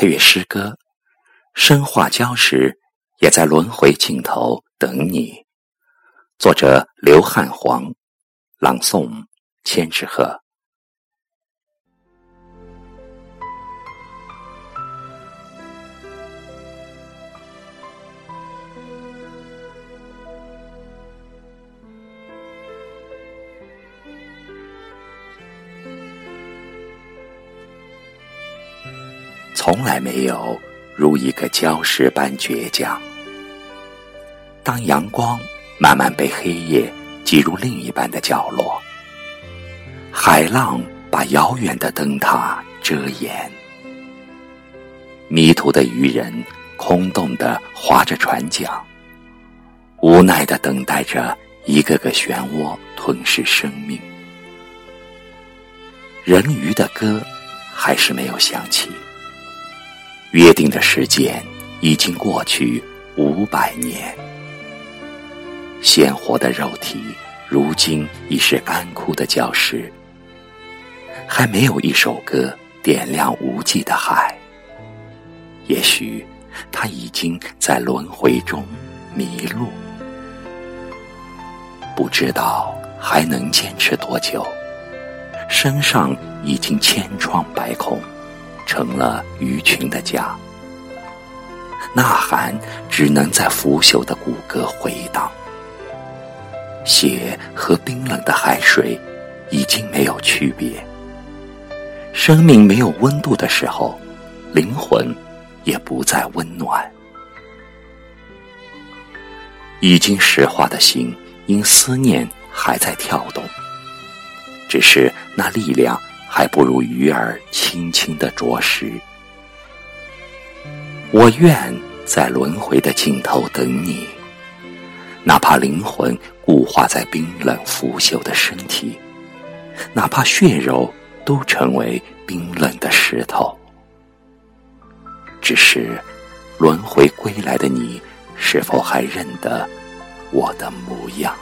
配乐诗歌，生化礁石也在轮回尽头等你。作者刘汉黄，朗诵千纸鹤。从来没有如一个礁石般倔强。当阳光慢慢被黑夜挤入另一半的角落，海浪把遥远的灯塔遮掩，迷途的渔人空洞的划着船桨，无奈的等待着一个个漩涡吞噬生命。人鱼的歌还是没有响起。约定的时间已经过去五百年，鲜活的肉体如今已是干枯的礁石，还没有一首歌点亮无际的海。也许他已经在轮回中迷路，不知道还能坚持多久，身上已经千疮百孔。成了鱼群的家，呐喊只能在腐朽的骨骼回荡。血和冰冷的海水已经没有区别。生命没有温度的时候，灵魂也不再温暖。已经石化的心，因思念还在跳动，只是那力量。还不如鱼儿轻轻的啄食。我愿在轮回的尽头等你，哪怕灵魂固化在冰冷腐朽的身体，哪怕血肉都成为冰冷的石头。只是，轮回归来的你，是否还认得我的模样？